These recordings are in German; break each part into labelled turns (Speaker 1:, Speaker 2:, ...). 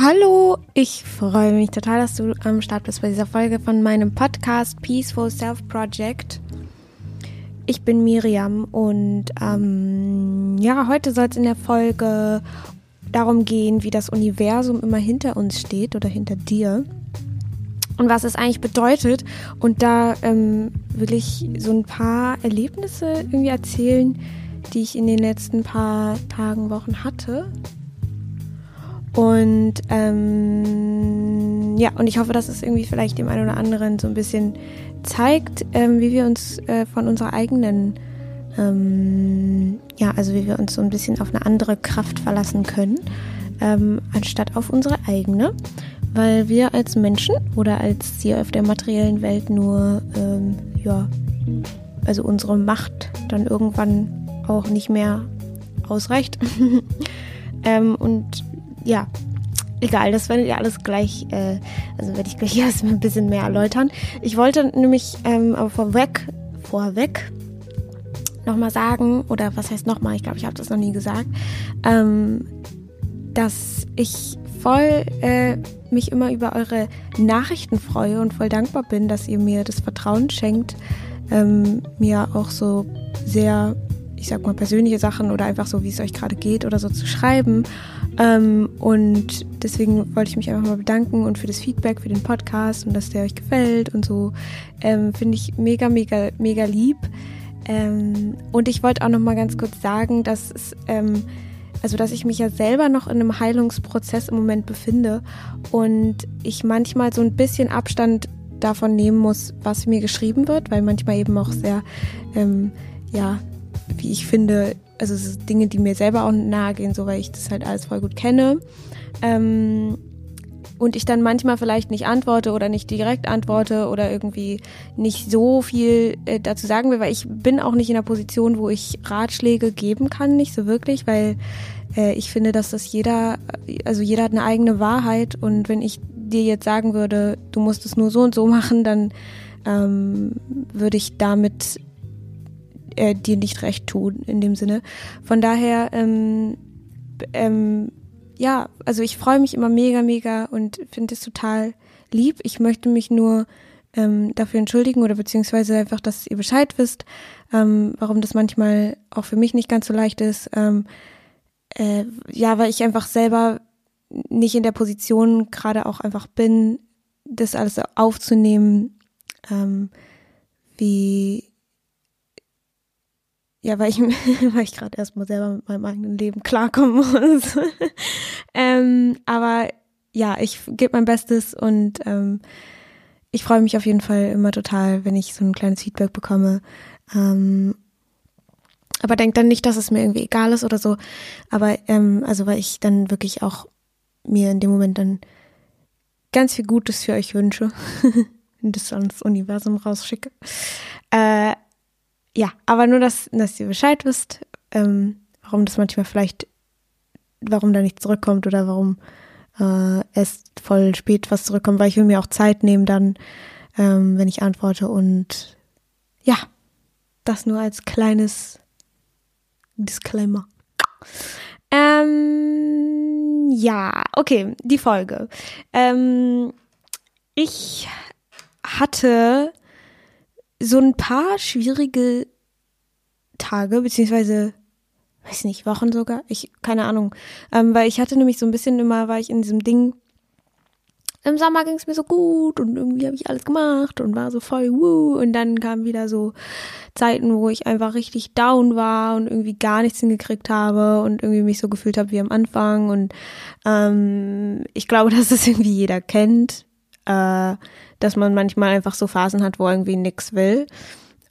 Speaker 1: Hallo, ich freue mich total, dass du am Start bist bei dieser Folge von meinem Podcast Peaceful Self Project. Ich bin Miriam und ähm, ja, heute soll es in der Folge darum gehen, wie das Universum immer hinter uns steht oder hinter dir und was es eigentlich bedeutet. Und da ähm, will ich so ein paar Erlebnisse irgendwie erzählen, die ich in den letzten paar Tagen, Wochen hatte und ähm, ja, und ich hoffe, dass es irgendwie vielleicht dem einen oder anderen so ein bisschen zeigt, ähm, wie wir uns äh, von unserer eigenen, ähm, ja, also wie wir uns so ein bisschen auf eine andere Kraft verlassen können, ähm, anstatt auf unsere eigene. Weil wir als Menschen oder als hier auf der materiellen Welt nur, ähm, ja, also unsere Macht dann irgendwann auch nicht mehr ausreicht. ähm, und ja, egal, das werdet ihr alles gleich, äh, also werde ich gleich erstmal ein bisschen mehr erläutern. Ich wollte nämlich ähm, vorweg, vorweg nochmal sagen, oder was heißt nochmal, ich glaube, ich habe das noch nie gesagt, ähm, dass ich voll äh, mich immer über eure Nachrichten freue und voll dankbar bin, dass ihr mir das Vertrauen schenkt, ähm, mir auch so sehr, ich sag mal, persönliche Sachen oder einfach so, wie es euch gerade geht oder so zu schreiben. Ähm, und deswegen wollte ich mich einfach mal bedanken und für das Feedback, für den Podcast und dass der euch gefällt und so. Ähm, Finde ich mega, mega, mega lieb. Ähm, und ich wollte auch noch mal ganz kurz sagen, dass es, ähm, also dass ich mich ja selber noch in einem Heilungsprozess im Moment befinde und ich manchmal so ein bisschen Abstand davon nehmen muss, was mir geschrieben wird, weil manchmal eben auch sehr, ähm, ja, wie ich finde, also es sind Dinge, die mir selber auch nahe gehen, so weil ich das halt alles voll gut kenne. Ähm, und ich dann manchmal vielleicht nicht antworte oder nicht direkt antworte oder irgendwie nicht so viel äh, dazu sagen will, weil ich bin auch nicht in der Position, wo ich Ratschläge geben kann, nicht so wirklich, weil äh, ich finde, dass das jeder, also jeder hat eine eigene Wahrheit und wenn ich dir jetzt sagen würde, du musst es nur so und so machen, dann ähm, würde ich damit äh, dir nicht recht tun in dem Sinne. Von daher, ähm, ähm, ja, also ich freue mich immer mega, mega und finde es total lieb. Ich möchte mich nur ähm, dafür entschuldigen oder beziehungsweise einfach, dass ihr Bescheid wisst, ähm, warum das manchmal auch für mich nicht ganz so leicht ist. Ähm, äh, ja, weil ich einfach selber nicht in der Position gerade auch einfach bin, das alles aufzunehmen, ähm, wie ja, weil ich, weil ich gerade erstmal selber mit meinem eigenen Leben klarkommen muss. ähm, aber ja, ich gebe mein Bestes und ähm, ich freue mich auf jeden Fall immer total, wenn ich so ein kleines Feedback bekomme. Ähm, aber denkt dann nicht, dass es mir irgendwie egal ist oder so. Aber ähm, also weil ich dann wirklich auch mir in dem Moment dann ganz viel Gutes für euch wünsche und das ans Universum rausschicke. Äh, ja, aber nur, dass, dass ihr Bescheid wisst, ähm, warum das manchmal vielleicht, warum da nicht zurückkommt oder warum äh, erst voll spät was zurückkommt, weil ich will mir auch Zeit nehmen dann, ähm, wenn ich antworte und ja, das nur als kleines Disclaimer. Ähm, ja, okay, die Folge. Ähm, ich hatte so ein paar schwierige Tage, beziehungsweise, weiß nicht, Wochen sogar, ich, keine Ahnung. Ähm, weil ich hatte nämlich so ein bisschen immer, war ich in diesem Ding, im Sommer ging es mir so gut und irgendwie habe ich alles gemacht und war so voll wuh und dann kamen wieder so Zeiten, wo ich einfach richtig down war und irgendwie gar nichts hingekriegt habe und irgendwie mich so gefühlt habe wie am Anfang und ähm, ich glaube, dass das irgendwie jeder kennt. Äh, dass man manchmal einfach so Phasen hat, wo irgendwie nix will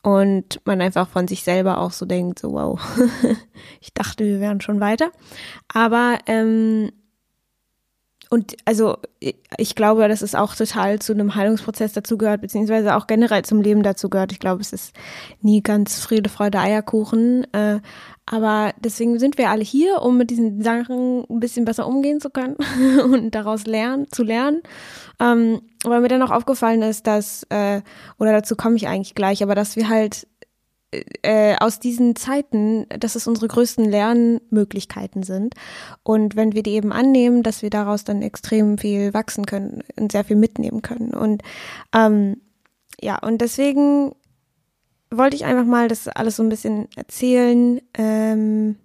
Speaker 1: und man einfach von sich selber auch so denkt, so wow, ich dachte, wir wären schon weiter. Aber ähm, und also ich glaube, dass es auch total zu einem Heilungsprozess dazugehört, beziehungsweise auch generell zum Leben dazugehört. Ich glaube, es ist nie ganz Friede, Freude, Eierkuchen. Äh, aber deswegen sind wir alle hier, um mit diesen Sachen ein bisschen besser umgehen zu können und daraus lernen, zu lernen. Ähm, weil mir dann auch aufgefallen ist, dass, äh, oder dazu komme ich eigentlich gleich, aber dass wir halt äh, aus diesen Zeiten, dass es unsere größten Lernmöglichkeiten sind. Und wenn wir die eben annehmen, dass wir daraus dann extrem viel wachsen können und sehr viel mitnehmen können. Und ähm, ja, und deswegen wollte ich einfach mal das alles so ein bisschen erzählen. Ähm,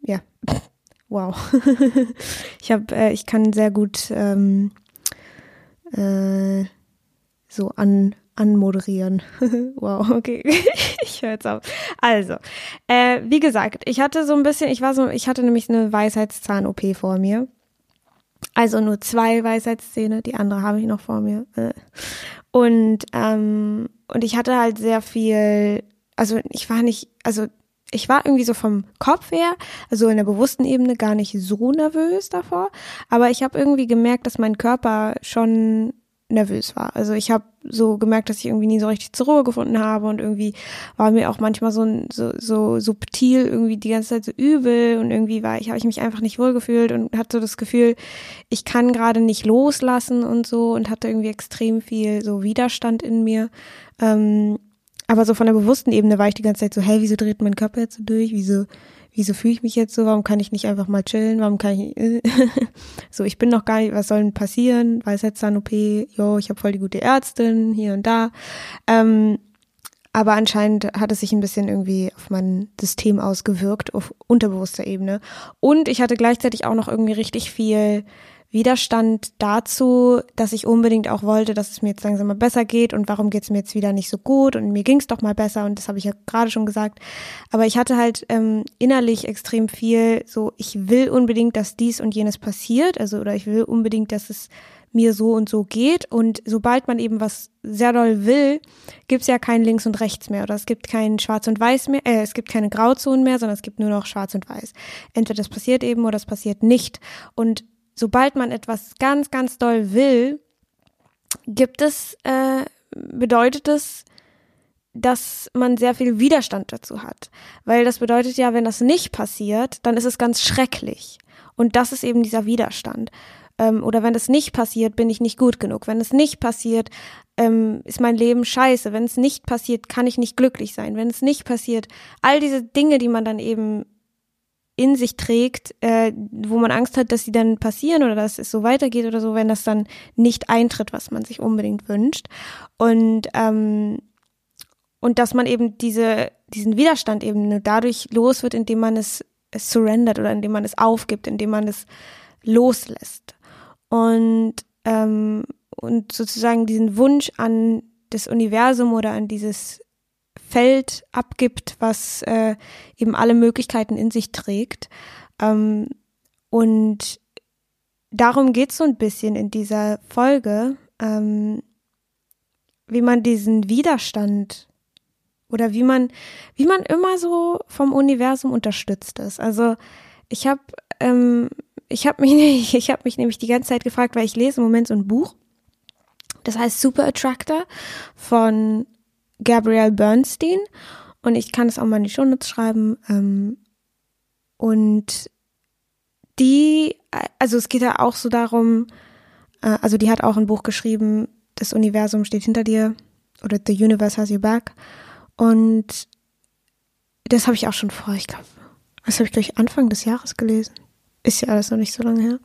Speaker 1: ja, wow. ich habe, äh, ich kann sehr gut ähm, äh, so an anmoderieren. wow, okay. ich höre jetzt auf. Also, äh, wie gesagt, ich hatte so ein bisschen, ich war so, ich hatte nämlich eine Weisheitszahn-OP vor mir. Also nur zwei Weisheitszähne, die andere habe ich noch vor mir. Und, ähm, und ich hatte halt sehr viel, also ich war nicht, also ich war irgendwie so vom Kopf her, also in der bewussten Ebene gar nicht so nervös davor, aber ich habe irgendwie gemerkt, dass mein Körper schon nervös war. Also ich habe so gemerkt, dass ich irgendwie nie so richtig zur Ruhe gefunden habe und irgendwie war mir auch manchmal so, so, so subtil irgendwie die ganze Zeit so übel und irgendwie war ich, habe ich mich einfach nicht wohl gefühlt und hatte so das Gefühl, ich kann gerade nicht loslassen und so und hatte irgendwie extrem viel so Widerstand in mir. Ähm, aber so von der bewussten Ebene war ich die ganze Zeit so, hey, wieso dreht mein Körper jetzt so durch? Wieso wieso fühle ich mich jetzt so, warum kann ich nicht einfach mal chillen, warum kann ich, so, ich bin noch gar nicht, was soll denn passieren, Weisheitszahn-OP, jo, ich habe voll die gute Ärztin, hier und da, ähm, aber anscheinend hat es sich ein bisschen irgendwie auf mein System ausgewirkt, auf unterbewusster Ebene. Und ich hatte gleichzeitig auch noch irgendwie richtig viel Widerstand dazu, dass ich unbedingt auch wollte, dass es mir jetzt langsam mal besser geht und warum geht es mir jetzt wieder nicht so gut und mir ging es doch mal besser und das habe ich ja gerade schon gesagt. Aber ich hatte halt ähm, innerlich extrem viel so, ich will unbedingt, dass dies und jenes passiert, also oder ich will unbedingt, dass es mir so und so geht und sobald man eben was sehr doll will, gibt es ja kein links und rechts mehr oder es gibt kein schwarz und weiß mehr, äh, es gibt keine Grauzonen mehr, sondern es gibt nur noch schwarz und weiß. Entweder das passiert eben oder das passiert nicht und sobald man etwas ganz, ganz doll will, gibt es, äh, bedeutet es, dass man sehr viel Widerstand dazu hat. Weil das bedeutet ja, wenn das nicht passiert, dann ist es ganz schrecklich. Und das ist eben dieser Widerstand. Ähm, oder wenn es nicht passiert, bin ich nicht gut genug. Wenn es nicht passiert, ähm, ist mein Leben scheiße. Wenn es nicht passiert, kann ich nicht glücklich sein. Wenn es nicht passiert, all diese Dinge, die man dann eben in sich trägt, äh, wo man Angst hat, dass sie dann passieren oder dass es so weitergeht oder so, wenn das dann nicht eintritt, was man sich unbedingt wünscht. Und ähm, und dass man eben diese, diesen Widerstand eben nur dadurch los wird, indem man es, es surrendert oder indem man es aufgibt, indem man es loslässt. Und, ähm, und sozusagen diesen Wunsch an das Universum oder an dieses Feld abgibt, was äh, eben alle Möglichkeiten in sich trägt. Ähm, und darum geht es so ein bisschen in dieser Folge, ähm, wie man diesen Widerstand oder wie man, wie man immer so vom Universum unterstützt ist. Also ich habe ähm, ich habe mich, ich habe mich nämlich die ganze Zeit gefragt, weil ich lese im Moment so ein Buch, das heißt Super Attractor von Gabrielle Bernstein und ich kann es auch mal in die Shownotes schreiben. Ähm, und die, also es geht ja auch so darum, äh, also die hat auch ein Buch geschrieben, das Universum steht hinter dir oder The Universe has your back. Und das habe ich auch schon vor, ich glaube, das habe ich gleich Anfang des Jahres gelesen. Ist ja alles noch nicht so lange her.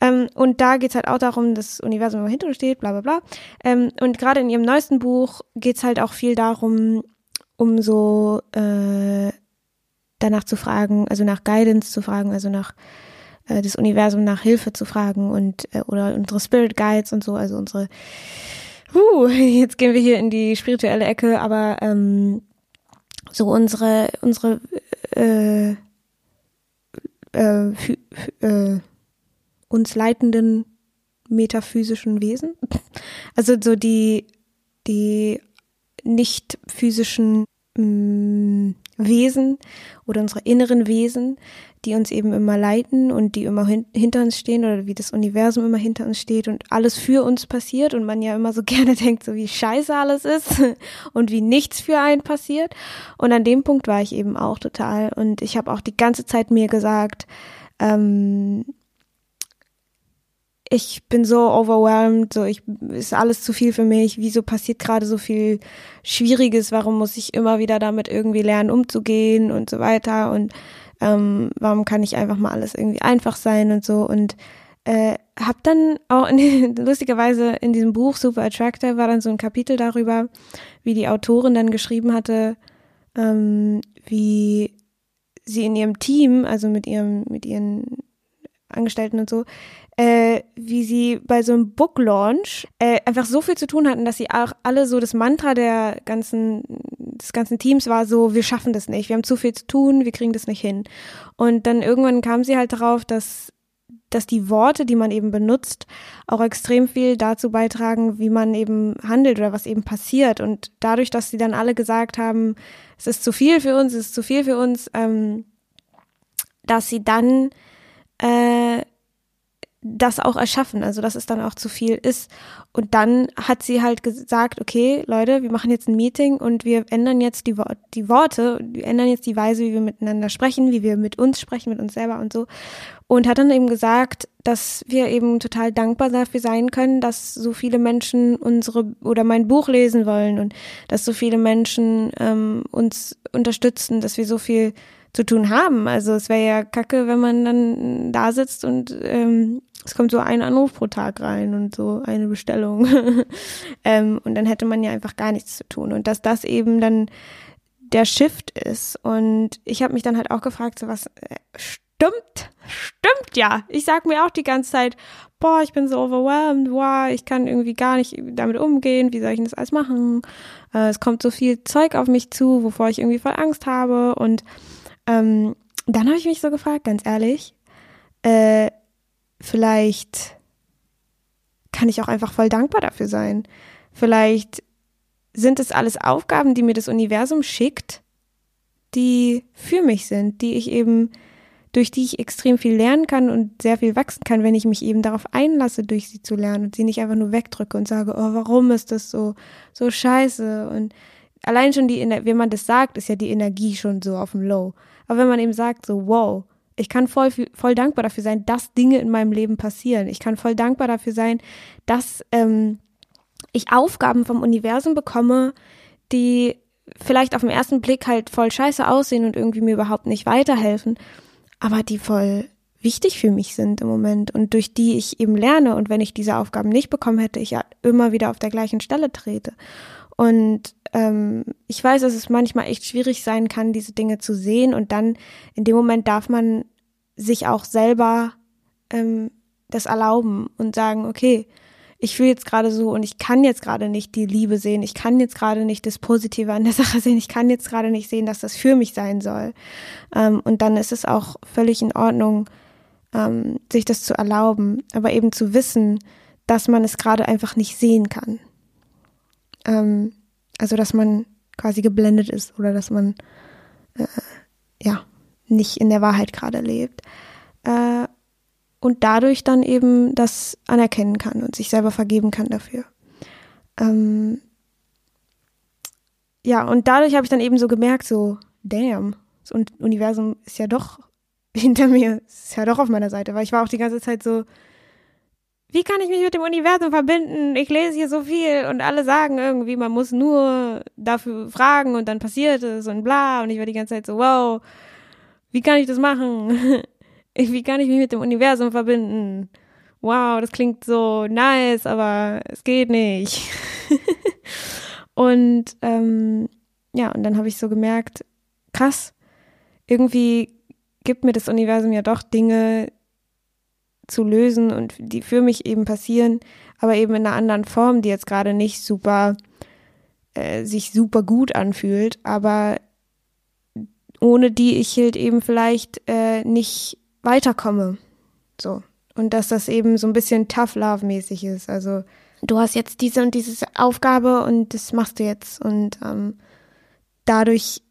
Speaker 1: Ähm, und da geht's halt auch darum, das Universum immer hinter uns steht, bla bla bla. Ähm, und gerade in ihrem neuesten Buch geht's halt auch viel darum, um so äh, danach zu fragen, also nach Guidance zu fragen, also nach äh, das Universum nach Hilfe zu fragen und äh, oder unsere Spirit Guides und so, also unsere uh, jetzt gehen wir hier in die spirituelle Ecke, aber ähm, so unsere unsere äh, äh, äh, uns leitenden metaphysischen Wesen. Also so die, die nicht physischen mh, mm, Wesen oder unsere inneren Wesen, die uns eben immer leiten und die immer hin hinter uns stehen oder wie das Universum immer hinter uns steht und alles für uns passiert und man ja immer so gerne denkt, so wie scheiße alles ist und wie nichts für einen passiert. Und an dem Punkt war ich eben auch total und ich habe auch die ganze Zeit mir gesagt, ähm, ich bin so overwhelmed, so ich ist alles zu viel für mich, wieso passiert gerade so viel Schwieriges, warum muss ich immer wieder damit irgendwie lernen, umzugehen und so weiter und ähm, warum kann ich einfach mal alles irgendwie einfach sein und so? Und äh, hab dann auch in, lustigerweise in diesem Buch Super Attractor war dann so ein Kapitel darüber, wie die Autorin dann geschrieben hatte, ähm, wie sie in ihrem Team, also mit ihrem, mit ihren Angestellten und so, äh, wie sie bei so einem Book Launch äh, einfach so viel zu tun hatten, dass sie auch alle so das Mantra der ganzen des ganzen Teams war so, wir schaffen das nicht, wir haben zu viel zu tun, wir kriegen das nicht hin. Und dann irgendwann kam sie halt darauf, dass dass die Worte, die man eben benutzt, auch extrem viel dazu beitragen, wie man eben handelt oder was eben passiert. Und dadurch, dass sie dann alle gesagt haben, es ist zu viel für uns, es ist zu viel für uns, ähm, dass sie dann äh, das auch erschaffen, also dass es dann auch zu viel ist. Und dann hat sie halt gesagt, okay, Leute, wir machen jetzt ein Meeting und wir ändern jetzt die, die Worte, wir ändern jetzt die Weise, wie wir miteinander sprechen, wie wir mit uns sprechen, mit uns selber und so. Und hat dann eben gesagt, dass wir eben total dankbar dafür sein können, dass so viele Menschen unsere oder mein Buch lesen wollen und dass so viele Menschen ähm, uns unterstützen, dass wir so viel zu tun haben. Also es wäre ja kacke, wenn man dann da sitzt und ähm, es kommt so ein Anruf pro Tag rein und so eine Bestellung. ähm, und dann hätte man ja einfach gar nichts zu tun. Und dass das eben dann der Shift ist. Und ich habe mich dann halt auch gefragt, so was äh, stimmt, stimmt ja. Ich sag mir auch die ganze Zeit, boah, ich bin so overwhelmed, boah, ich kann irgendwie gar nicht damit umgehen, wie soll ich denn das alles machen? Äh, es kommt so viel Zeug auf mich zu, wovor ich irgendwie voll Angst habe und ähm, dann habe ich mich so gefragt, ganz ehrlich, äh, vielleicht kann ich auch einfach voll dankbar dafür sein. Vielleicht sind es alles Aufgaben, die mir das Universum schickt, die für mich sind, die ich eben, durch die ich extrem viel lernen kann und sehr viel wachsen kann, wenn ich mich eben darauf einlasse, durch sie zu lernen und sie nicht einfach nur wegdrücke und sage, oh, warum ist das so, so scheiße? Und allein schon die, wenn man das sagt, ist ja die Energie schon so auf dem Low. Aber wenn man eben sagt, so, wow, ich kann voll, voll dankbar dafür sein, dass Dinge in meinem Leben passieren. Ich kann voll dankbar dafür sein, dass ähm, ich Aufgaben vom Universum bekomme, die vielleicht auf den ersten Blick halt voll scheiße aussehen und irgendwie mir überhaupt nicht weiterhelfen, aber die voll wichtig für mich sind im Moment und durch die ich eben lerne und wenn ich diese Aufgaben nicht bekommen hätte, ich ja immer wieder auf der gleichen Stelle trete. Und ähm, ich weiß, dass es manchmal echt schwierig sein kann, diese Dinge zu sehen. Und dann in dem Moment darf man sich auch selber ähm, das erlauben und sagen, okay, ich fühle jetzt gerade so und ich kann jetzt gerade nicht die Liebe sehen, ich kann jetzt gerade nicht das Positive an der Sache sehen, ich kann jetzt gerade nicht sehen, dass das für mich sein soll. Ähm, und dann ist es auch völlig in Ordnung, ähm, sich das zu erlauben, aber eben zu wissen, dass man es gerade einfach nicht sehen kann. Ähm, also, dass man quasi geblendet ist oder dass man äh, ja nicht in der Wahrheit gerade lebt. Äh, und dadurch dann eben das anerkennen kann und sich selber vergeben kann dafür. Ähm, ja, und dadurch habe ich dann eben so gemerkt, so, damn, das Universum ist ja doch hinter mir, ist ja doch auf meiner Seite, weil ich war auch die ganze Zeit so, wie kann ich mich mit dem Universum verbinden? Ich lese hier so viel und alle sagen irgendwie, man muss nur dafür fragen und dann passiert es und bla. Und ich war die ganze Zeit so, wow, wie kann ich das machen? wie kann ich mich mit dem Universum verbinden? Wow, das klingt so nice, aber es geht nicht. und ähm, ja, und dann habe ich so gemerkt, krass, irgendwie gibt mir das Universum ja doch Dinge, zu lösen und die für mich eben passieren, aber eben in einer anderen Form, die jetzt gerade nicht super äh, sich super gut anfühlt, aber ohne die ich halt eben vielleicht äh, nicht weiterkomme. So. Und dass das eben so ein bisschen Tough Love mäßig ist. Also du hast jetzt diese und diese Aufgabe und das machst du jetzt. Und ähm, dadurch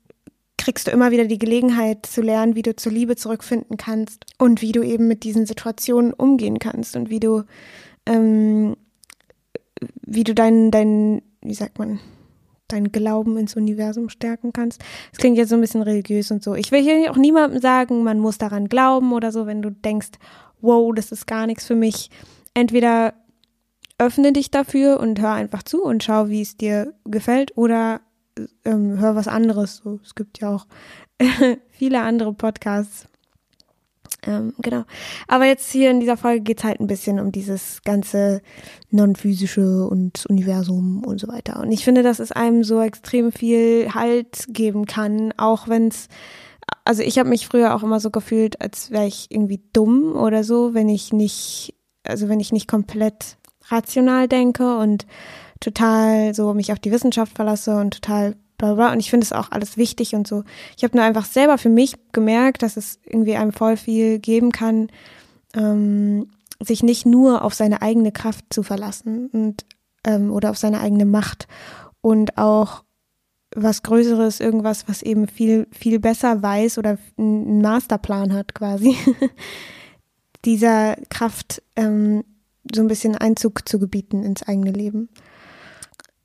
Speaker 1: kriegst du immer wieder die Gelegenheit zu lernen, wie du zur Liebe zurückfinden kannst und wie du eben mit diesen Situationen umgehen kannst und wie du, ähm, wie du deinen, deinen, wie sagt man, deinen Glauben ins Universum stärken kannst. Das klingt jetzt so ein bisschen religiös und so. Ich will hier auch niemandem sagen, man muss daran glauben oder so, wenn du denkst, wow, das ist gar nichts für mich. entweder öffne dich dafür und hör einfach zu und schau, wie es dir gefällt oder ähm, hör was anderes. So, es gibt ja auch viele andere Podcasts. Ähm, genau. Aber jetzt hier in dieser Folge geht es halt ein bisschen um dieses ganze Non-physische und Universum und so weiter. Und ich finde, dass es einem so extrem viel Halt geben kann, auch wenn es also ich habe mich früher auch immer so gefühlt, als wäre ich irgendwie dumm oder so, wenn ich nicht, also wenn ich nicht komplett rational denke und total so mich auf die Wissenschaft verlasse und total bla bla. Und ich finde es auch alles wichtig und so. Ich habe nur einfach selber für mich gemerkt, dass es irgendwie einem voll viel geben kann, ähm, sich nicht nur auf seine eigene Kraft zu verlassen und ähm, oder auf seine eigene Macht und auch was Größeres, irgendwas, was eben viel, viel besser weiß oder einen Masterplan hat quasi, dieser Kraft ähm, so ein bisschen Einzug zu gebieten ins eigene Leben.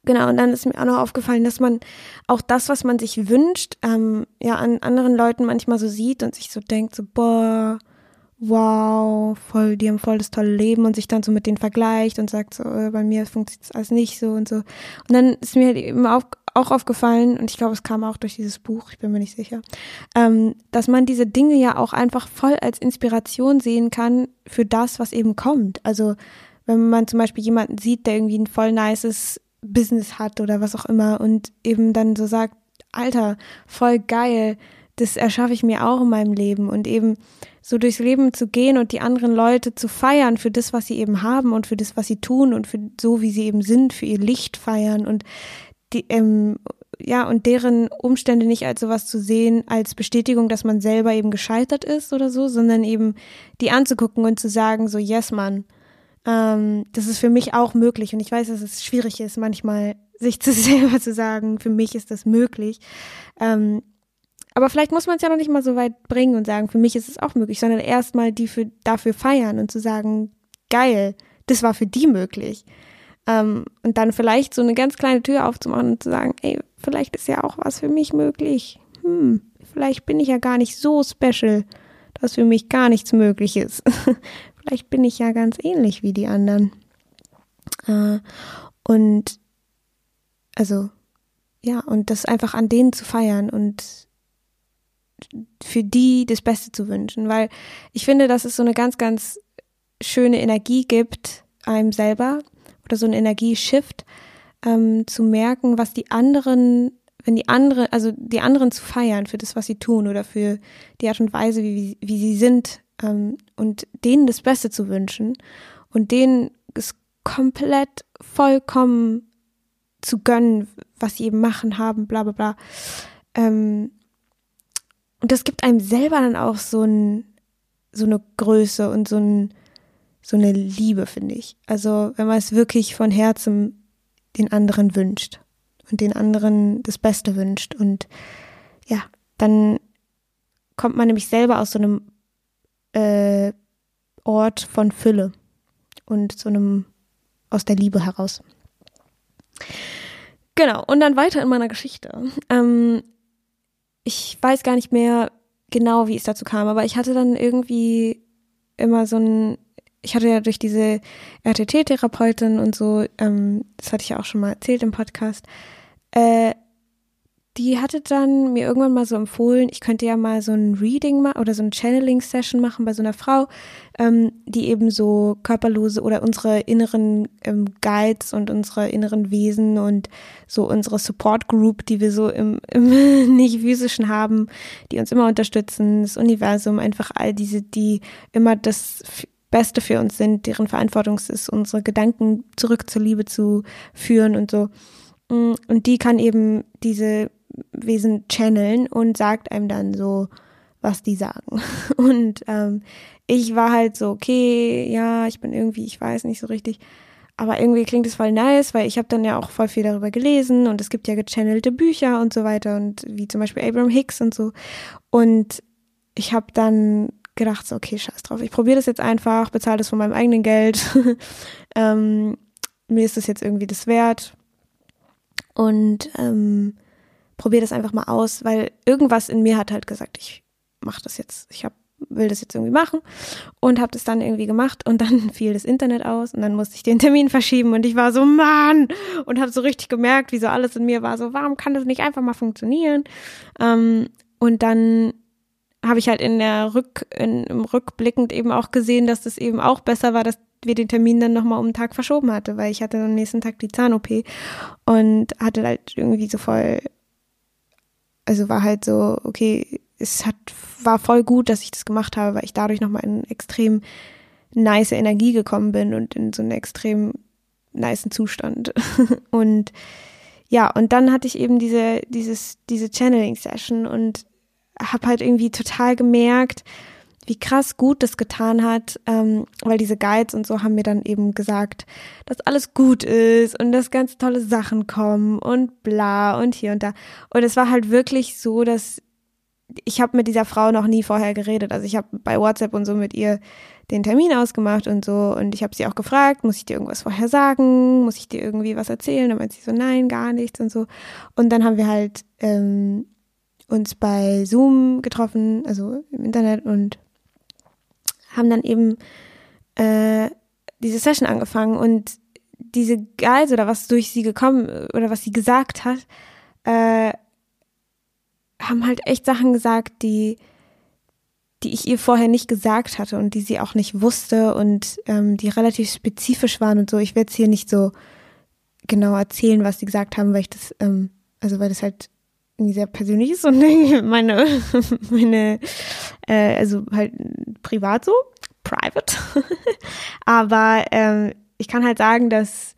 Speaker 1: Genau, und dann ist mir auch noch aufgefallen, dass man auch das, was man sich wünscht, ähm, ja an anderen Leuten manchmal so sieht und sich so denkt, so, boah, wow, voll, die haben voll das tolle Leben und sich dann so mit denen vergleicht und sagt so, äh, bei mir funktioniert das alles nicht so und so. Und dann ist mir halt eben auf, auch aufgefallen, und ich glaube, es kam auch durch dieses Buch, ich bin mir nicht sicher, ähm, dass man diese Dinge ja auch einfach voll als Inspiration sehen kann für das, was eben kommt. Also wenn man zum Beispiel jemanden sieht, der irgendwie ein voll nices Business hat oder was auch immer und eben dann so sagt, Alter, voll geil, das erschaffe ich mir auch in meinem Leben. Und eben so durchs Leben zu gehen und die anderen Leute zu feiern für das, was sie eben haben und für das, was sie tun und für so, wie sie eben sind, für ihr Licht feiern und die, ähm, ja, und deren Umstände nicht als sowas zu sehen, als Bestätigung, dass man selber eben gescheitert ist oder so, sondern eben die anzugucken und zu sagen, so, yes, man, ähm, das ist für mich auch möglich. Und ich weiß, dass es schwierig ist, manchmal sich zu selber zu sagen, für mich ist das möglich. Ähm, aber vielleicht muss man es ja noch nicht mal so weit bringen und sagen, für mich ist es auch möglich, sondern erstmal die für, dafür feiern und zu sagen, geil, das war für die möglich. Ähm, und dann vielleicht so eine ganz kleine Tür aufzumachen und zu sagen, ey, vielleicht ist ja auch was für mich möglich. Hm, vielleicht bin ich ja gar nicht so special, dass für mich gar nichts möglich ist. vielleicht bin ich ja ganz ähnlich wie die anderen. Äh, und also, ja, und das einfach an denen zu feiern und für die das Beste zu wünschen, weil ich finde, dass es so eine ganz, ganz schöne Energie gibt, einem selber, oder so ein Energieshift, ähm, zu merken, was die anderen, wenn die anderen, also die anderen zu feiern für das, was sie tun oder für die Art und Weise, wie, wie sie sind ähm, und denen das Beste zu wünschen und denen es komplett vollkommen zu gönnen, was sie eben machen, haben, bla bla bla. Ähm, und das gibt einem selber dann auch so ein, so eine Größe und so ein, so eine Liebe, finde ich. Also wenn man es wirklich von Herzen den anderen wünscht und den anderen das Beste wünscht und ja, dann kommt man nämlich selber aus so einem äh, Ort von Fülle und so einem aus der Liebe heraus. Genau, und dann weiter in meiner Geschichte. Ähm, ich weiß gar nicht mehr genau, wie es dazu kam, aber ich hatte dann irgendwie immer so ein ich hatte ja durch diese RTT-Therapeutin und so, ähm, das hatte ich ja auch schon mal erzählt im Podcast, äh, die hatte dann mir irgendwann mal so empfohlen, ich könnte ja mal so ein Reading machen oder so ein Channeling-Session machen bei so einer Frau, ähm, die eben so körperlose oder unsere inneren ähm, Guides und unsere inneren Wesen und so unsere Support Group, die wir so im, im nicht physischen haben, die uns immer unterstützen, das Universum, einfach all diese, die immer das Beste für uns sind, deren Verantwortung es ist, unsere Gedanken zurück zur Liebe zu führen und so. Mm, und die kann eben diese Wesen channeln und sagt einem dann so, was die sagen. Und ähm, ich war halt so, okay, ja, ich bin irgendwie, ich weiß nicht so richtig. Aber irgendwie klingt es voll nice, weil ich habe dann ja auch voll viel darüber gelesen und es gibt ja gechannelte Bücher und so weiter und wie zum Beispiel Abraham Hicks und so. Und ich habe dann gedacht, so, okay, scheiß drauf, ich probiere das jetzt einfach, bezahle das von meinem eigenen Geld. ähm, mir ist das jetzt irgendwie das wert. Und ähm, probiere das einfach mal aus, weil irgendwas in mir hat halt gesagt, ich mache das jetzt. Ich habe will das jetzt irgendwie machen und habe das dann irgendwie gemacht und dann fiel das Internet aus und dann musste ich den Termin verschieben und ich war so Mann und habe so richtig gemerkt, wie so alles in mir war so, warum kann das nicht einfach mal funktionieren? Ähm, und dann habe ich halt in der Rück, in, im rückblickend eben auch gesehen, dass das eben auch besser war, dass wir den Termin dann nochmal um einen Tag verschoben hatte, weil ich hatte am nächsten Tag die Zahn-OP und hatte halt irgendwie so voll, also war halt so, okay, es hat, war voll gut, dass ich das gemacht habe, weil ich dadurch nochmal in extrem nice Energie gekommen bin und in so einen extrem nice Zustand. und ja, und dann hatte ich eben diese, dieses, diese Channeling-Session und habe halt irgendwie total gemerkt, wie krass gut das getan hat, ähm, weil diese Guides und so haben mir dann eben gesagt, dass alles gut ist und dass ganz tolle Sachen kommen und bla und hier und da. Und es war halt wirklich so, dass ich habe mit dieser Frau noch nie vorher geredet. Also ich habe bei WhatsApp und so mit ihr den Termin ausgemacht und so und ich habe sie auch gefragt, muss ich dir irgendwas vorher sagen, muss ich dir irgendwie was erzählen? Dann meint sie so, nein, gar nichts und so. Und dann haben wir halt ähm, uns bei Zoom getroffen, also im Internet und haben dann eben äh, diese Session angefangen und diese Guides oder was durch sie gekommen oder was sie gesagt hat, äh, haben halt echt Sachen gesagt, die, die ich ihr vorher nicht gesagt hatte und die sie auch nicht wusste und ähm, die relativ spezifisch waren und so. Ich werde es hier nicht so genau erzählen, was sie gesagt haben, weil ich das, ähm, also weil das halt irgendwie sehr persönlich ist und meine, meine, äh, also halt privat so, private. Aber ähm, ich kann halt sagen, dass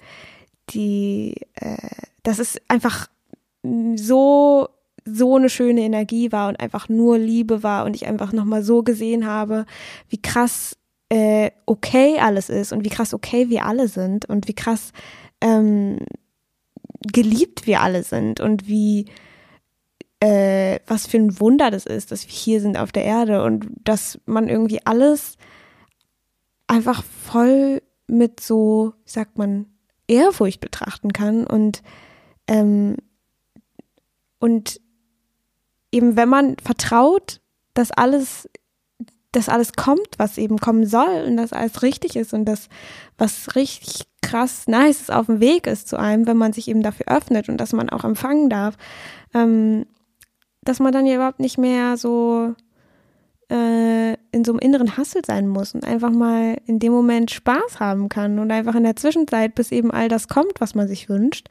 Speaker 1: die, äh, dass es einfach so so eine schöne Energie war und einfach nur Liebe war und ich einfach nochmal so gesehen habe, wie krass äh, okay alles ist und wie krass okay wir alle sind und wie krass ähm, geliebt wir alle sind und wie äh, was für ein Wunder das ist, dass wir hier sind auf der Erde und dass man irgendwie alles einfach voll mit so, wie sagt man, Ehrfurcht betrachten kann und ähm, und eben wenn man vertraut, dass alles, dass alles kommt, was eben kommen soll und dass alles richtig ist und dass was richtig krass nice auf dem Weg ist zu einem, wenn man sich eben dafür öffnet und dass man auch empfangen darf, ähm, dass man dann ja überhaupt nicht mehr so äh, in so einem inneren Hassel sein muss und einfach mal in dem Moment Spaß haben kann und einfach in der Zwischenzeit, bis eben all das kommt, was man sich wünscht,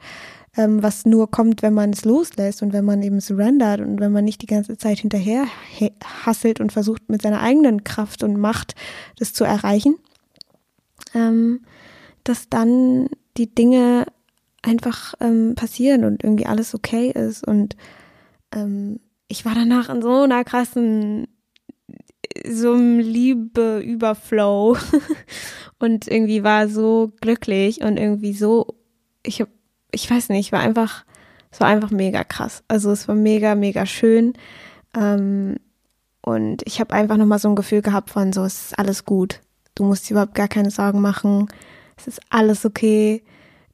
Speaker 1: ähm, was nur kommt, wenn man es loslässt und wenn man eben surrendert und wenn man nicht die ganze Zeit hinterher hasselt und versucht mit seiner eigenen Kraft und Macht das zu erreichen, ähm, dass dann die Dinge einfach ähm, passieren und irgendwie alles okay ist und ähm, ich war danach in so einer krassen so einem Liebe Überflow und irgendwie war so glücklich und irgendwie so ich habe ich weiß nicht, war einfach, es war einfach mega krass. Also es war mega, mega schön. Ähm, und ich habe einfach nochmal so ein Gefühl gehabt von so, es ist alles gut. Du musst dir überhaupt gar keine Sorgen machen. Es ist alles okay.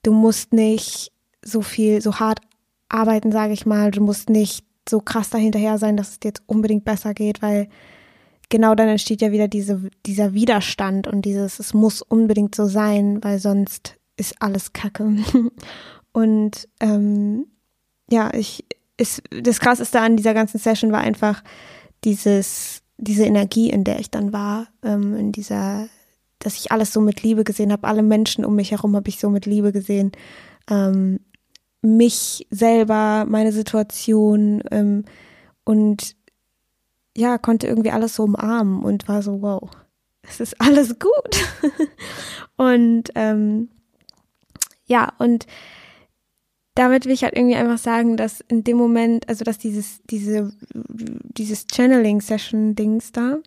Speaker 1: Du musst nicht so viel, so hart arbeiten, sage ich mal. Du musst nicht so krass dahinterher sein, dass es dir jetzt unbedingt besser geht, weil genau dann entsteht ja wieder diese, dieser Widerstand und dieses, es muss unbedingt so sein, weil sonst ist alles Kacke. Und ähm, ja, ich, ist, das Krasseste an dieser ganzen Session war einfach dieses, diese Energie, in der ich dann war, ähm, in dieser, dass ich alles so mit Liebe gesehen habe, alle Menschen um mich herum habe ich so mit Liebe gesehen, ähm, mich selber, meine Situation ähm, und ja, konnte irgendwie alles so umarmen und war so, wow, es ist alles gut. und ähm, ja, und damit will ich halt irgendwie einfach sagen, dass in dem Moment, also dass dieses, diese, dieses Channeling-Session-Dings da,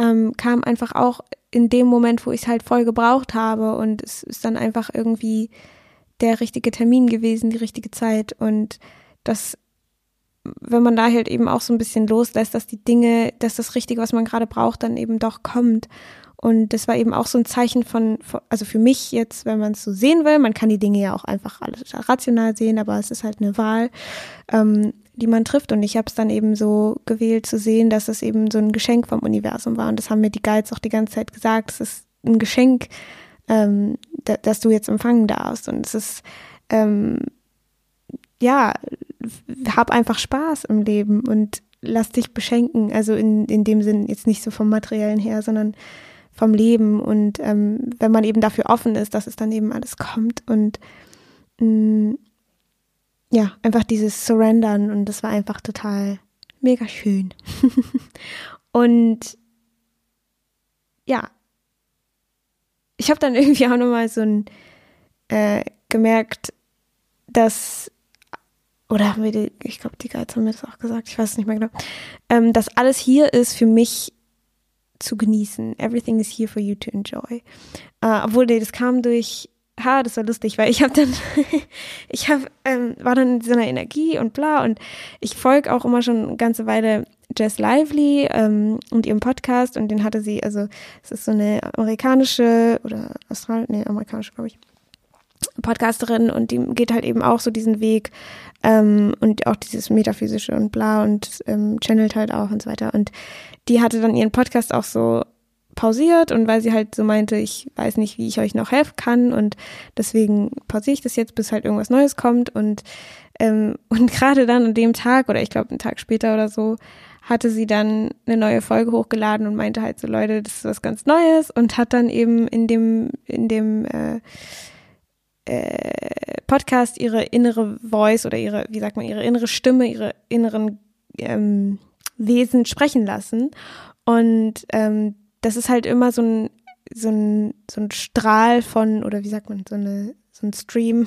Speaker 1: ähm, kam einfach auch in dem Moment, wo ich es halt voll gebraucht habe und es ist dann einfach irgendwie der richtige Termin gewesen, die richtige Zeit und das, wenn man da halt eben auch so ein bisschen loslässt, dass die Dinge, dass das Richtige, was man gerade braucht, dann eben doch kommt und das war eben auch so ein Zeichen von, also für mich jetzt, wenn man es so sehen will, man kann die Dinge ja auch einfach alles rational sehen, aber es ist halt eine Wahl. Ähm, die man trifft. Und ich habe es dann eben so gewählt zu sehen, dass es eben so ein Geschenk vom Universum war. Und das haben mir die Guides auch die ganze Zeit gesagt. Es ist ein Geschenk, ähm, da, dass du jetzt empfangen darfst. Und es ist, ähm, ja, hab einfach Spaß im Leben und lass dich beschenken. Also in, in dem Sinn jetzt nicht so vom materiellen her, sondern vom Leben. Und ähm, wenn man eben dafür offen ist, dass es dann eben alles kommt und mh, mm, ja, einfach dieses Surrendern und das war einfach total mega schön. und ja, ich habe dann irgendwie auch nochmal so ein äh, gemerkt, dass oder haben wir die, ich glaube, die Guides haben mir das auch gesagt, ich weiß es nicht mehr genau, ähm, dass alles hier ist für mich zu genießen. Everything is here for you to enjoy. Äh, obwohl, nee, das kam durch ha, das war lustig, weil ich habe dann, ich hab, ähm, war dann in so einer Energie und bla und ich folge auch immer schon eine ganze Weile Jess Lively ähm, und ihrem Podcast. Und den hatte sie, also es ist so eine amerikanische oder Austral, nee, amerikanische, glaube ich, Podcasterin. Und die geht halt eben auch so diesen Weg ähm, und auch dieses metaphysische und bla und ähm, channelt halt auch und so weiter. Und die hatte dann ihren Podcast auch so pausiert und weil sie halt so meinte, ich weiß nicht, wie ich euch noch helfen kann. Und deswegen pausiere ich das jetzt, bis halt irgendwas Neues kommt. Und ähm, und gerade dann an dem Tag oder ich glaube einen Tag später oder so hatte sie dann eine neue Folge hochgeladen und meinte halt so Leute, das ist was ganz Neues und hat dann eben in dem in dem äh, äh, Podcast ihre innere Voice oder ihre, wie sagt man, ihre innere Stimme, ihre inneren ähm, Wesen sprechen lassen. Und ähm, das ist halt immer so ein, so ein, so ein Strahl von, oder wie sagt man, so, eine, so ein Stream.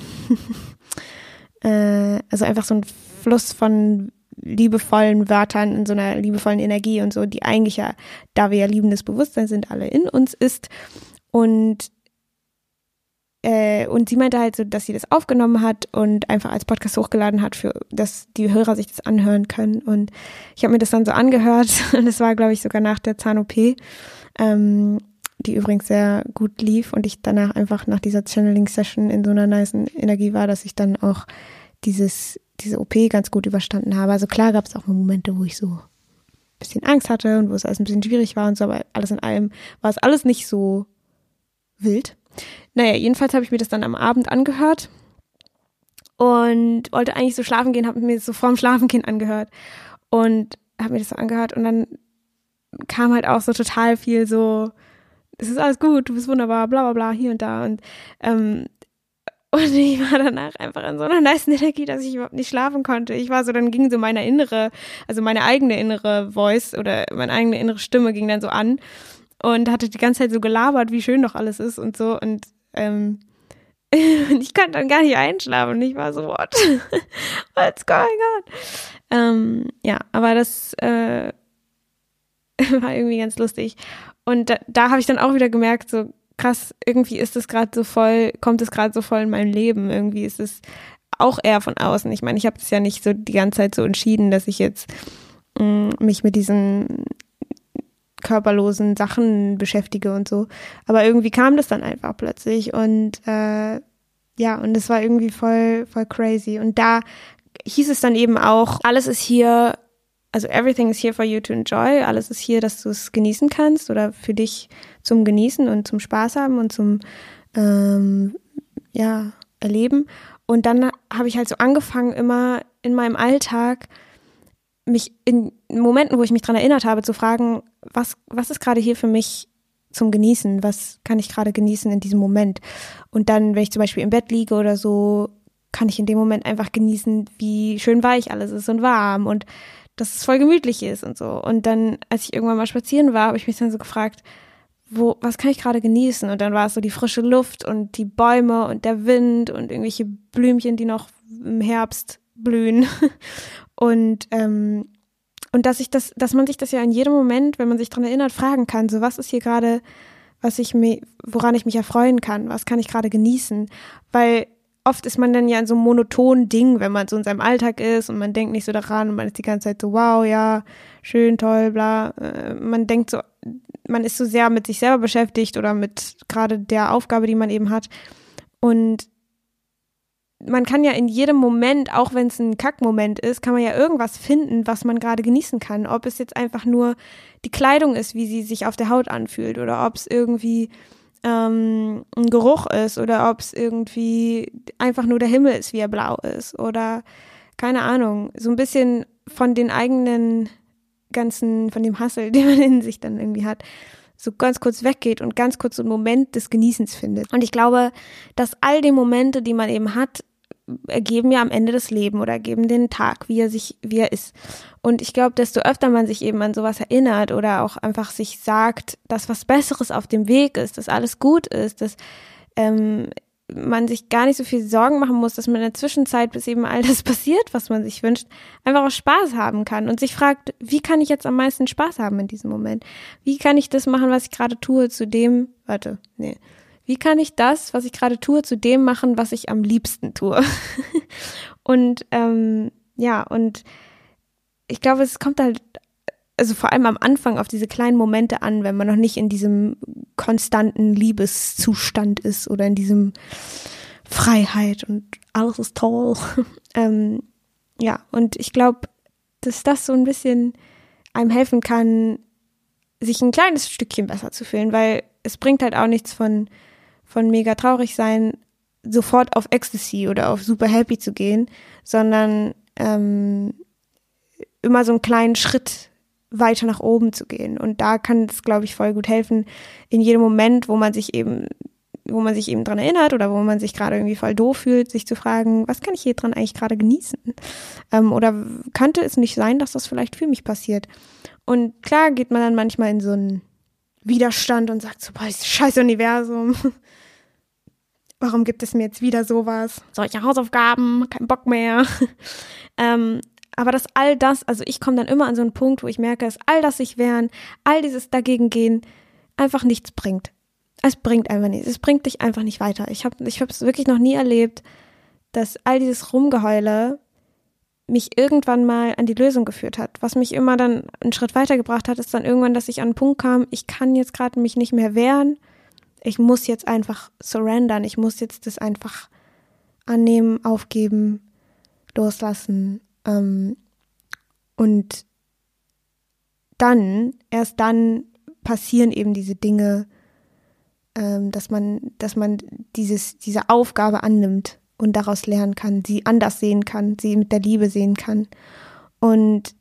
Speaker 1: äh, also einfach so ein Fluss von liebevollen Wörtern in so einer liebevollen Energie und so, die eigentlich ja, da wir ja liebendes Bewusstsein sind, alle in uns ist. Und äh, und sie meinte halt so, dass sie das aufgenommen hat und einfach als Podcast hochgeladen hat, für dass die Hörer sich das anhören können. Und ich habe mir das dann so angehört und es war, glaube ich, sogar nach der Zahn-OP, ähm, die übrigens sehr gut lief und ich danach einfach nach dieser Channeling-Session in so einer nice Energie war, dass ich dann auch dieses, diese OP ganz gut überstanden habe. Also klar gab es auch mal Momente, wo ich so ein bisschen Angst hatte und wo es alles ein bisschen schwierig war und so, aber alles in allem war es alles nicht so wild. Naja, jedenfalls habe ich mir das dann am Abend angehört und wollte eigentlich so schlafen gehen, habe mir das so vorm Schlafengehen angehört und habe mir das so angehört und dann kam halt auch so total viel so, es ist alles gut, du bist wunderbar, bla bla bla, hier und da und ähm, und ich war danach einfach in so einer nice Energie, dass ich überhaupt nicht schlafen konnte. Ich war so, dann ging so meine innere, also meine eigene innere Voice oder meine eigene innere Stimme ging dann so an und hatte die ganze Zeit so gelabert, wie schön doch alles ist und so. Und ähm, ich konnte dann gar nicht einschlafen. Und ich war so, what? What's going on? Ähm, ja, aber das äh, war irgendwie ganz lustig. Und da, da habe ich dann auch wieder gemerkt, so krass, irgendwie ist es gerade so voll, kommt es gerade so voll in mein Leben. Irgendwie ist es auch eher von außen. Ich meine, ich habe es ja nicht so die ganze Zeit so entschieden, dass ich jetzt mh, mm, mich mit diesen körperlosen Sachen beschäftige und so. Aber irgendwie kam das dann einfach plötzlich und äh, ja, und es war irgendwie voll, voll crazy. Und da hieß es dann eben auch, alles ist hier, also everything is here for you to enjoy, alles ist hier, dass du es genießen kannst oder für dich zum Genießen und zum Spaß haben und zum ähm, ja, Erleben. Und dann habe ich halt so angefangen, immer in meinem Alltag mich in Momenten, wo ich mich dran erinnert habe, zu fragen, was, was ist gerade hier für mich zum Genießen? Was kann ich gerade genießen in diesem Moment? Und dann, wenn ich zum Beispiel im Bett liege oder so, kann ich in dem Moment einfach genießen, wie schön weich alles ist und warm und dass es voll gemütlich ist und so. Und dann, als ich irgendwann mal spazieren war, habe ich mich dann so gefragt, wo, was kann ich gerade genießen? Und dann war es so die frische Luft und die Bäume und der Wind und irgendwelche Blümchen, die noch im Herbst blühen. Und, ähm, und dass ich das, dass man sich das ja in jedem Moment, wenn man sich dran erinnert, fragen kann, so was ist hier gerade, was ich mir, woran ich mich erfreuen kann, was kann ich gerade genießen? Weil oft ist man dann ja in so einem monotonen Ding, wenn man so in seinem Alltag ist und man denkt nicht so daran und man ist die ganze Zeit so, wow, ja, schön, toll, bla. Äh, man denkt so, man ist so sehr mit sich selber beschäftigt oder mit gerade der Aufgabe, die man eben hat. Und man kann ja in jedem Moment, auch wenn es ein Kackmoment ist, kann man ja irgendwas finden, was man gerade genießen kann. Ob es jetzt einfach nur die Kleidung ist, wie sie sich auf der Haut anfühlt, oder ob es irgendwie ähm, ein Geruch ist, oder ob es irgendwie einfach nur der Himmel ist, wie er blau ist, oder keine Ahnung, so ein bisschen von den eigenen ganzen, von dem Hassel, den man in sich dann irgendwie hat, so ganz kurz weggeht und ganz kurz so einen Moment des Genießens findet. Und ich glaube, dass all die Momente, die man eben hat, ergeben ja am Ende das Leben oder ergeben den Tag, wie er sich, wie er ist. Und ich glaube, desto öfter man sich eben an sowas erinnert oder auch einfach sich sagt, dass was Besseres auf dem Weg ist, dass alles gut ist, dass ähm, man sich gar nicht so viel Sorgen machen muss, dass man in der Zwischenzeit, bis eben all das passiert, was man sich wünscht, einfach auch Spaß haben kann und sich fragt, wie kann ich jetzt am meisten Spaß haben in diesem Moment? Wie kann ich das machen, was ich gerade tue, zu dem, warte, nee. Wie kann ich das, was ich gerade tue, zu dem machen, was ich am liebsten tue? und ähm, ja, und ich glaube, es kommt halt also vor allem am Anfang auf diese kleinen Momente an, wenn man noch nicht in diesem konstanten Liebeszustand ist oder in diesem Freiheit und alles ist toll. ähm, ja, und ich glaube, dass das so ein bisschen einem helfen kann, sich ein kleines Stückchen besser zu fühlen, weil es bringt halt auch nichts von, von mega traurig sein, sofort auf Ecstasy oder auf super happy zu gehen, sondern ähm, immer so einen kleinen Schritt weiter nach oben zu gehen. Und da kann es, glaube ich, voll gut helfen, in jedem Moment, wo man sich eben, wo man sich eben dran erinnert oder wo man sich gerade irgendwie voll doof fühlt, sich zu fragen, was kann ich hier dran eigentlich gerade genießen? Ähm, oder könnte es nicht sein, dass das vielleicht für mich passiert? Und klar geht man dann manchmal in so einen Widerstand und sagt so, boah, dieses scheiß Universum. Warum gibt es mir jetzt wieder sowas? Solche Hausaufgaben, kein Bock mehr. ähm, aber dass all das, also ich komme dann immer an so einen Punkt, wo ich merke, dass all das sich wehren, all dieses Dagegengehen einfach nichts bringt. Es bringt einfach nichts. Es bringt dich einfach nicht weiter. Ich habe ich es wirklich noch nie erlebt, dass all dieses Rumgeheule mich irgendwann mal an die Lösung geführt hat. Was mich immer dann einen Schritt weitergebracht hat, ist dann irgendwann, dass ich an einen Punkt kam, ich kann jetzt gerade mich nicht mehr wehren. Ich muss jetzt einfach surrendern. Ich muss jetzt das einfach annehmen, aufgeben, loslassen und dann, erst dann passieren eben diese Dinge, ähm, dass man, dass man dieses, diese Aufgabe annimmt und daraus lernen kann, sie anders sehen kann, sie mit der Liebe sehen kann. Und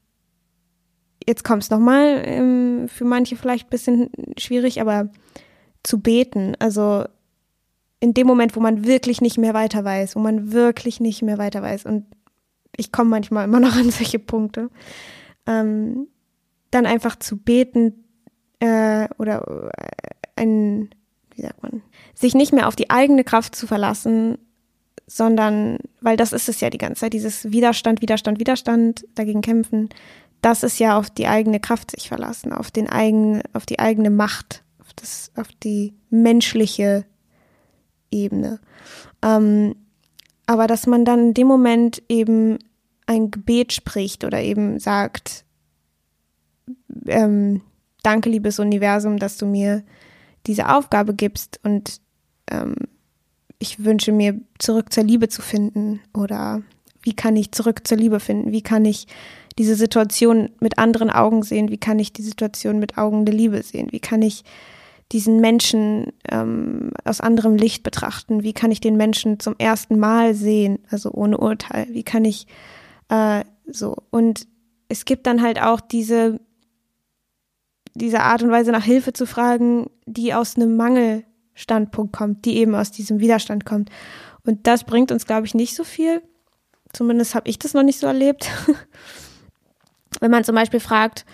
Speaker 1: jetzt kommt es nochmal, ähm, für manche vielleicht ein bisschen schwierig, aber zu beten, also in dem Moment, wo man wirklich nicht mehr weiter weiß, wo man wirklich nicht mehr weiter weiß und ich komme manchmal immer noch an solche Punkte, ähm, dann einfach zu beten äh, oder äh, ein, wie sagt man, sich nicht mehr auf die eigene Kraft zu verlassen, sondern, weil das ist es ja die ganze Zeit, dieses Widerstand, Widerstand, Widerstand, dagegen kämpfen, das ist ja auf die eigene Kraft sich verlassen, auf den eigenen, auf die eigene Macht, auf das, auf die menschliche Ebene. Ähm, aber dass man dann in dem Moment eben ein Gebet spricht oder eben sagt, ähm, danke liebes Universum, dass du mir diese Aufgabe gibst und ähm, ich wünsche mir zurück zur Liebe zu finden oder wie kann ich zurück zur Liebe finden? Wie kann ich diese Situation mit anderen Augen sehen? Wie kann ich die Situation mit Augen der Liebe sehen? Wie kann ich diesen Menschen ähm, aus anderem Licht betrachten? Wie kann ich den Menschen zum ersten Mal sehen, also ohne Urteil? Wie kann ich äh, so und es gibt dann halt auch diese diese Art und Weise nach Hilfe zu fragen, die aus einem Mangelstandpunkt kommt, die eben aus diesem Widerstand kommt. Und das bringt uns, glaube ich, nicht so viel. Zumindest habe ich das noch nicht so erlebt. Wenn man zum Beispiel fragt,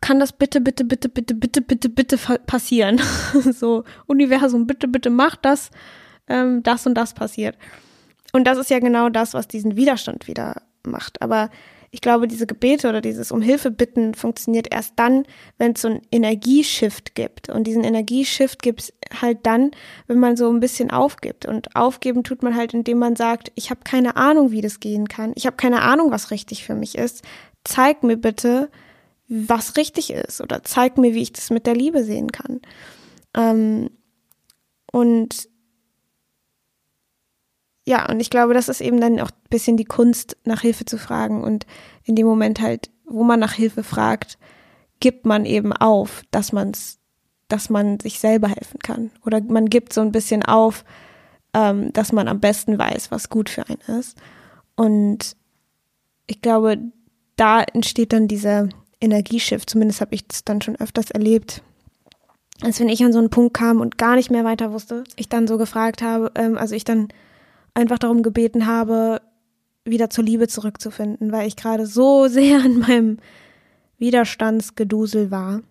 Speaker 1: kann das bitte, bitte, bitte, bitte, bitte, bitte, bitte passieren? so, Universum, bitte, bitte mach das, ähm, das und das passiert. Und das ist ja genau das, was diesen Widerstand wieder macht. Aber ich glaube, diese Gebete oder dieses um Hilfe bitten funktioniert erst dann, wenn es so einen Energieshift gibt. Und diesen Energieshift gibt es halt dann, wenn man so ein bisschen aufgibt. Und aufgeben tut man halt, indem man sagt, ich habe keine Ahnung, wie das gehen kann. Ich habe keine Ahnung, was richtig für mich ist. Zeig mir bitte, was richtig ist oder zeig mir, wie ich das mit der Liebe sehen kann. Ähm, und ja, und ich glaube, das ist eben dann auch ein bisschen die Kunst, nach Hilfe zu fragen. Und in dem Moment halt, wo man nach Hilfe fragt, gibt man eben auf, dass man's, dass man sich selber helfen kann. Oder man gibt so ein bisschen auf, ähm, dass man am besten weiß, was gut für einen ist. Und ich glaube, da entsteht dann dieser Energieschiff. Zumindest habe ich das dann schon öfters erlebt. Als wenn ich an so einen Punkt kam und gar nicht mehr weiter wusste, ich dann so gefragt habe, ähm, also ich dann einfach darum gebeten habe, wieder zur Liebe zurückzufinden, weil ich gerade so sehr in meinem Widerstandsgedusel war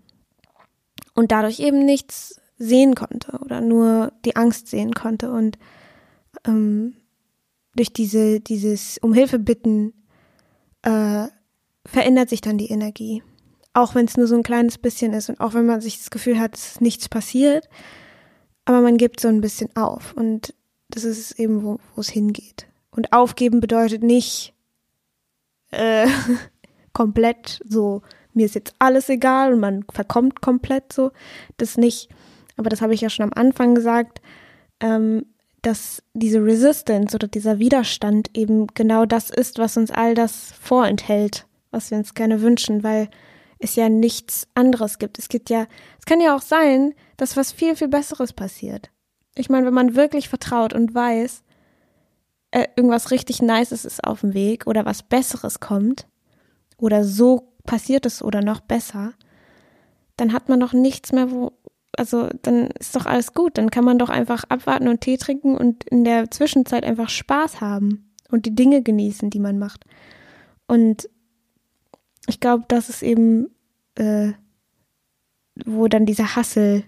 Speaker 1: und dadurch eben nichts sehen konnte oder nur die Angst sehen konnte und ähm, durch diese dieses um Hilfe bitten äh, verändert sich dann die Energie, auch wenn es nur so ein kleines bisschen ist und auch wenn man sich das Gefühl hat, es ist nichts passiert, aber man gibt so ein bisschen auf und das ist eben, wo es hingeht. Und aufgeben bedeutet nicht äh, komplett so, mir ist jetzt alles egal und man verkommt komplett so. Das nicht. Aber das habe ich ja schon am Anfang gesagt, ähm, dass diese Resistance oder dieser Widerstand eben genau das ist, was uns all das vorenthält, was wir uns gerne wünschen, weil es ja nichts anderes gibt. Es gibt ja, es kann ja auch sein, dass was viel, viel Besseres passiert. Ich meine, wenn man wirklich vertraut und weiß, äh, irgendwas richtig Nices ist auf dem Weg oder was Besseres kommt oder so passiert es oder noch besser, dann hat man doch nichts mehr, wo, also dann ist doch alles gut. Dann kann man doch einfach abwarten und Tee trinken und in der Zwischenzeit einfach Spaß haben und die Dinge genießen, die man macht. Und ich glaube, das ist eben, äh, wo dann dieser Hassel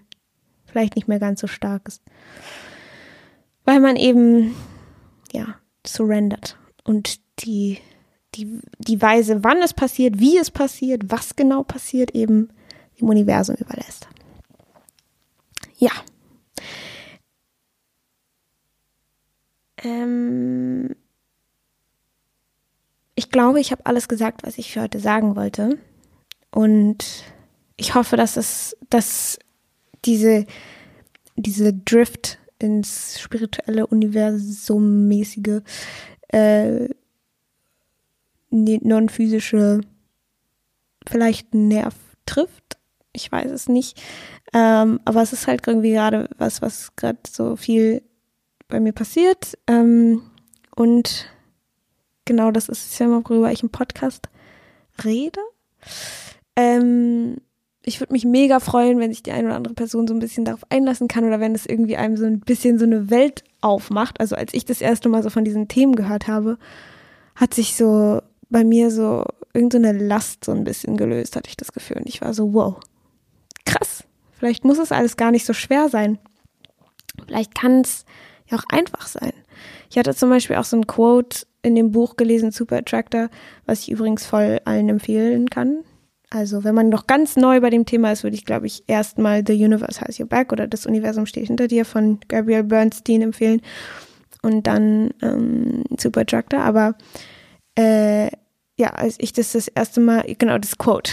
Speaker 1: vielleicht nicht mehr ganz so stark ist. Weil man eben, ja, surrendert und die, die, die Weise, wann es passiert, wie es passiert, was genau passiert, eben dem Universum überlässt. Ja. Ähm, ich glaube, ich habe alles gesagt, was ich für heute sagen wollte. Und ich hoffe, dass es, dass diese, diese Drift ins spirituelle Universum mäßige, äh, non-physische, vielleicht Nerv trifft. Ich weiß es nicht. Ähm, aber es ist halt irgendwie gerade was, was gerade so viel bei mir passiert. Ähm, und genau das ist das Thema, worüber ich im Podcast rede. Ähm, ich würde mich mega freuen, wenn sich die eine oder andere Person so ein bisschen darauf einlassen kann oder wenn es irgendwie einem so ein bisschen so eine Welt aufmacht. Also als ich das erste Mal so von diesen Themen gehört habe, hat sich so bei mir so irgendeine so Last so ein bisschen gelöst, hatte ich das Gefühl. Und ich war so, wow, krass. Vielleicht muss es alles gar nicht so schwer sein. Vielleicht kann es ja auch einfach sein. Ich hatte zum Beispiel auch so ein Quote in dem Buch gelesen, Super Attractor, was ich übrigens voll allen empfehlen kann. Also, wenn man noch ganz neu bei dem Thema ist, würde ich, glaube ich, erstmal The Universe Has Your Back oder Das Universum steht hinter dir von Gabrielle Bernstein empfehlen und dann ähm, Superattractor. Aber äh, ja, als ich das das erste Mal, genau das Quote,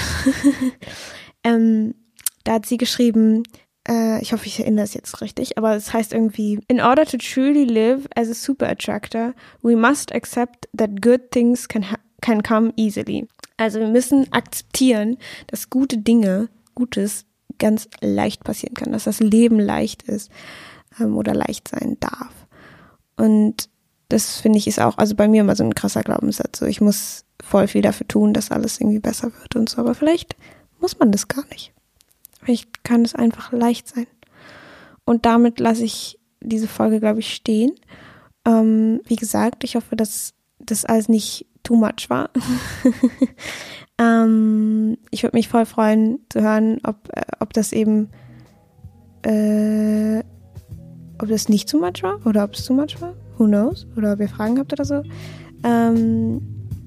Speaker 1: ähm, da hat sie geschrieben, äh, ich hoffe, ich erinnere es jetzt richtig, aber es heißt irgendwie, in order to truly live as a super attractor, we must accept that good things can, can come easily. Also wir müssen akzeptieren, dass gute Dinge, Gutes ganz leicht passieren kann, dass das Leben leicht ist ähm, oder leicht sein darf. Und das finde ich ist auch, also bei mir immer so ein krasser Glaubenssatz. So, ich muss voll viel dafür tun, dass alles irgendwie besser wird und so. Aber vielleicht muss man das gar nicht. Vielleicht kann es einfach leicht sein. Und damit lasse ich diese Folge, glaube ich, stehen. Ähm, wie gesagt, ich hoffe, dass das alles nicht too much war. ähm, ich würde mich voll freuen zu hören, ob, äh, ob das eben, äh, ob das nicht too much war oder ob es too much war. Who knows? Oder ob ihr Fragen habt oder so. Ähm,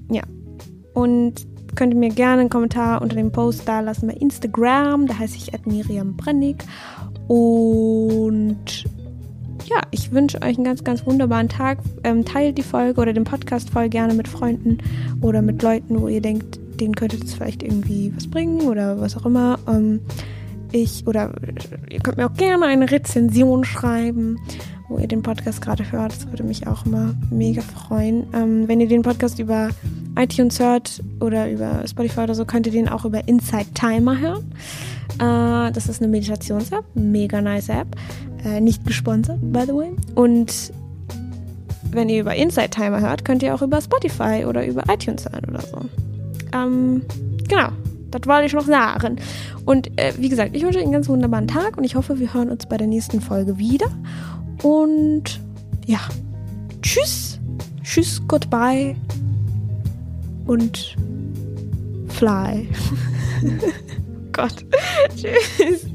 Speaker 1: ja. Und könnt ihr mir gerne einen Kommentar unter dem Post da lassen bei Instagram. Da heiße ich Miriam Brennig. Und ja, ich wünsche euch einen ganz, ganz wunderbaren Tag. Ähm, teilt die Folge oder den Podcast voll gerne mit Freunden oder mit Leuten, wo ihr denkt, denen könnte es vielleicht irgendwie was bringen oder was auch immer. Ähm, ich oder ihr könnt mir auch gerne eine Rezension schreiben wo ihr den Podcast gerade hört. Das würde mich auch immer mega freuen. Ähm, wenn ihr den Podcast über iTunes hört oder über Spotify oder so, könnt ihr den auch über Inside Timer hören. Äh, das ist eine Meditations-App, mega nice App. Äh, nicht gesponsert, by the way. Und wenn ihr über Inside Timer hört, könnt ihr auch über Spotify oder über iTunes hören oder so. Ähm, genau, das wollte ich noch sagen. Und äh, wie gesagt, ich wünsche euch einen ganz wunderbaren Tag und ich hoffe, wir hören uns bei der nächsten Folge wieder. Und ja, tschüss, tschüss, goodbye und fly. Gott, tschüss.